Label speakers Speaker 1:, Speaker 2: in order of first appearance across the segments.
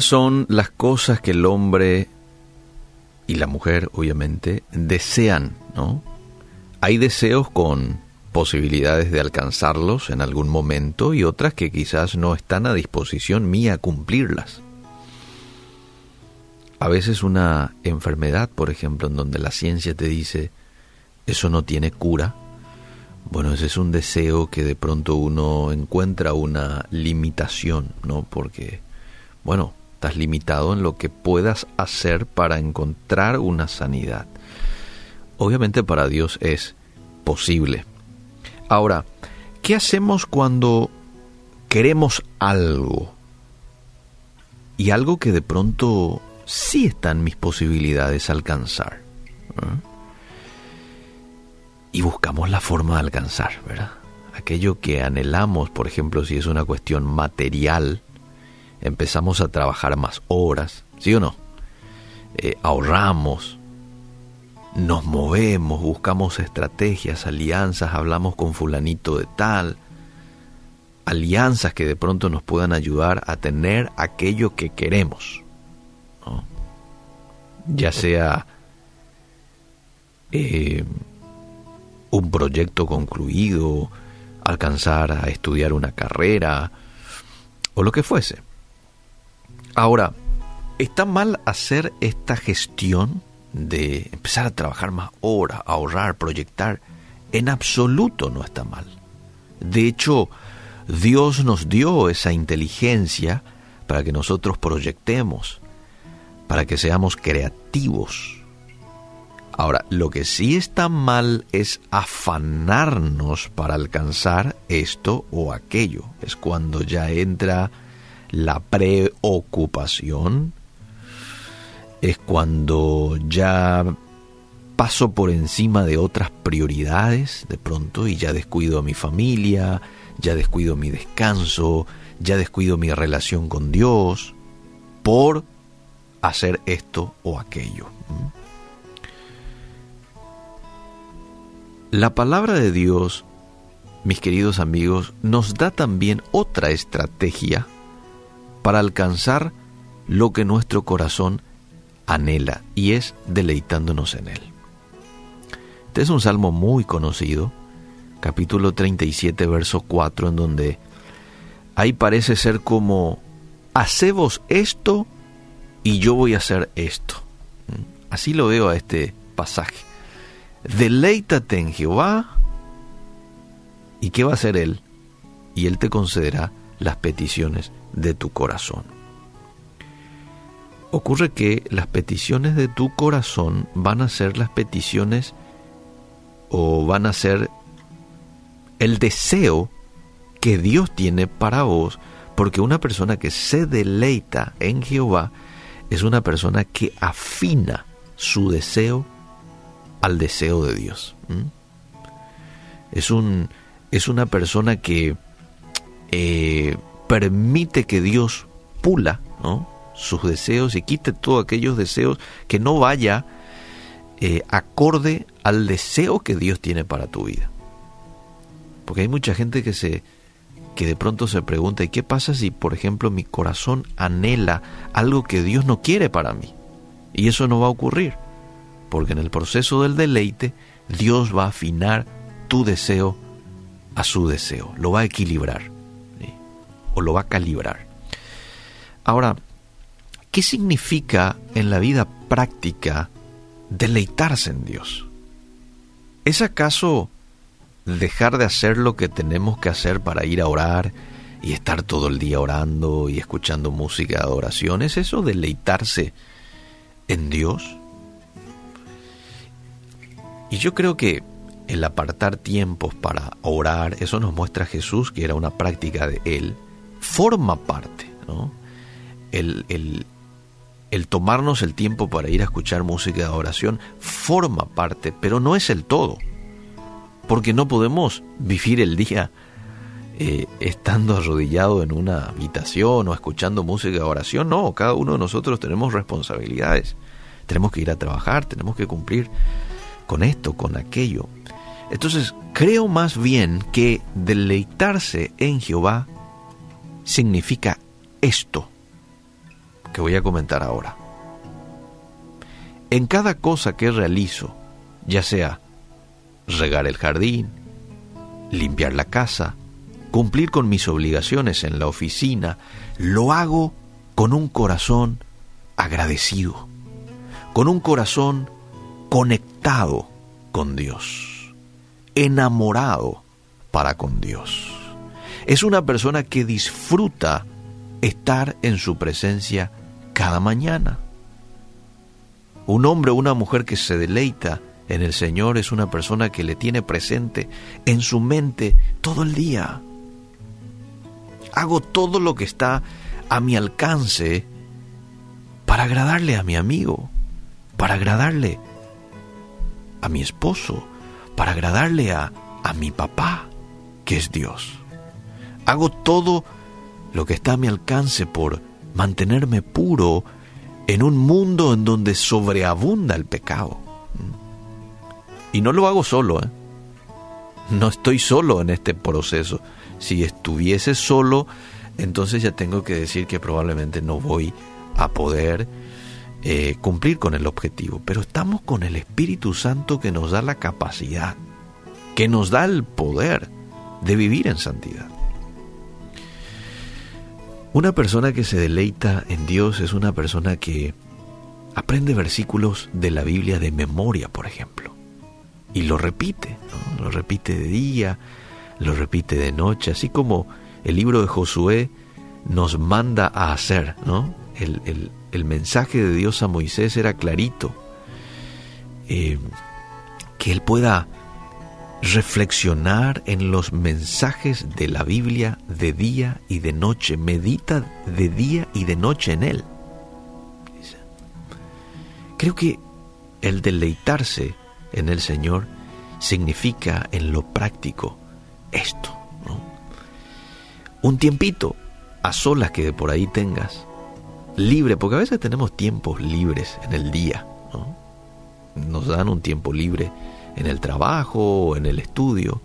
Speaker 1: Son las cosas que el hombre y la mujer, obviamente, desean, ¿no? Hay deseos con posibilidades de alcanzarlos en algún momento y otras que quizás no están a disposición mía cumplirlas. A veces una enfermedad, por ejemplo, en donde la ciencia te dice eso no tiene cura, bueno, ese es un deseo que de pronto uno encuentra una limitación, ¿no? Porque, bueno, estás limitado en lo que puedas hacer para encontrar una sanidad. Obviamente para Dios es posible. Ahora, ¿qué hacemos cuando queremos algo? Y algo que de pronto sí están mis posibilidades alcanzar. ¿eh? Y buscamos la forma de alcanzar, ¿verdad? Aquello que anhelamos, por ejemplo, si es una cuestión material, empezamos a trabajar más horas, ¿sí o no? Eh, ahorramos, nos movemos, buscamos estrategias, alianzas, hablamos con fulanito de tal, alianzas que de pronto nos puedan ayudar a tener aquello que queremos ya sea eh, un proyecto concluido, alcanzar a estudiar una carrera o lo que fuese. Ahora, ¿está mal hacer esta gestión de empezar a trabajar más horas, ahorrar, proyectar? En absoluto no está mal. De hecho, Dios nos dio esa inteligencia para que nosotros proyectemos, para que seamos creativos. Ahora, lo que sí está mal es afanarnos para alcanzar esto o aquello. Es cuando ya entra la preocupación, es cuando ya paso por encima de otras prioridades de pronto y ya descuido a mi familia, ya descuido mi descanso, ya descuido mi relación con Dios por hacer esto o aquello. La palabra de Dios, mis queridos amigos, nos da también otra estrategia para alcanzar lo que nuestro corazón anhela y es deleitándonos en Él. Este es un salmo muy conocido, capítulo 37, verso 4, en donde ahí parece ser como, hacemos esto y yo voy a hacer esto. Así lo veo a este pasaje. Deleítate en Jehová. ¿Y qué va a hacer Él? Y Él te concederá las peticiones de tu corazón. Ocurre que las peticiones de tu corazón van a ser las peticiones o van a ser el deseo que Dios tiene para vos, porque una persona que se deleita en Jehová es una persona que afina su deseo al deseo de Dios. Es, un, es una persona que eh, permite que Dios pula sus deseos y quite todos aquellos deseos que no vaya eh, acorde al deseo que Dios tiene para tu vida. Porque hay mucha gente que se que de pronto se pregunta, ¿y qué pasa si, por ejemplo, mi corazón anhela algo que Dios no quiere para mí? Y eso no va a ocurrir, porque en el proceso del deleite, Dios va a afinar tu deseo a su deseo, lo va a equilibrar, o lo va a calibrar. Ahora, ¿qué significa en la vida práctica deleitarse en Dios? ¿Es acaso dejar de hacer lo que tenemos que hacer para ir a orar y estar todo el día orando y escuchando música de adoración? ¿Es eso deleitarse en Dios? Y yo creo que el apartar tiempos para orar, eso nos muestra Jesús, que era una práctica de Él, forma parte. El, el, tomarnos el tiempo para ir a escuchar música de adoración forma parte, pero no es el todo porque no podemos vivir el día eh, estando arrodillado en una habitación o escuchando música de oración. No, cada uno de nosotros tenemos responsabilidades. Tenemos que ir a trabajar, tenemos que cumplir con esto, con aquello. Entonces, creo más bien que deleitarse en Jehová significa esto, que voy a comentar ahora. En cada cosa que realizo, ya sea regar el jardín, limpiar la casa, cumplir con mis obligaciones en la oficina, lo hago con un corazón agradecido, con un corazón conectado con Dios, enamorado para con Dios. Es una persona que disfruta estar en su presencia cada mañana. Un hombre o una mujer que se deleita en el Señor es una persona que le tiene presente en su mente todo el día. Hago todo lo que está a mi alcance para agradarle a mi amigo, para agradarle a mi esposo, para agradarle a, a mi papá, que es Dios. Hago todo lo que está a mi alcance por mantenerme puro en un mundo en donde sobreabunda el pecado. Y no lo hago solo, ¿eh? No estoy solo en este proceso. Si estuviese solo, entonces ya tengo que decir que probablemente no voy a poder eh, cumplir con el objetivo. Pero estamos con el Espíritu Santo que nos da la capacidad, que nos da el poder de vivir en santidad. Una persona que se deleita en Dios es una persona que aprende versículos de la Biblia de memoria, por ejemplo, y lo repite, lo repite de día, lo repite de noche, así como el libro de Josué nos manda a hacer, ¿no? El, mensaje de Dios a Moisés era clarito, eh, que él pueda reflexionar en los mensajes de la Biblia de día y de noche, medita de día y de noche en él. Creo que el deleitarse en el Señor significa en lo práctico esto, Un tiempito a solas que por ahí tengas, libre, porque a veces tenemos tiempos libres en el día, Nos dan un tiempo libre en el trabajo, en el estudio.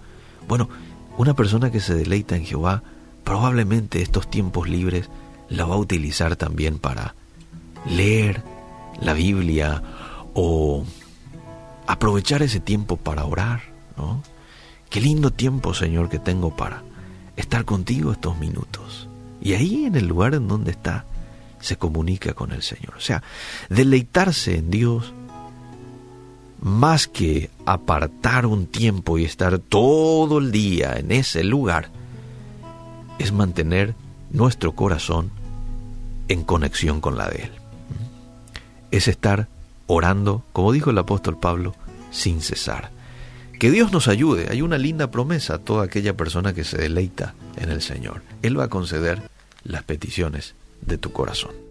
Speaker 1: Bueno, una persona que se deleita en Jehová, probablemente estos tiempos libres la va a utilizar también para leer la Biblia o aprovechar ese tiempo para orar, ¿no? Qué lindo tiempo, Señor, que tengo para estar contigo estos minutos. Y ahí en el lugar en donde está, se comunica con el Señor. O sea, deleitarse en Dios más que apartar un tiempo y estar todo el día en ese lugar, es mantener nuestro corazón en conexión con la de Él. Es estar orando, como dijo el apóstol Pablo, sin cesar. Que Dios nos ayude. Hay una linda promesa a toda aquella persona que se deleita en el Señor. Él va a conceder las peticiones de tu corazón.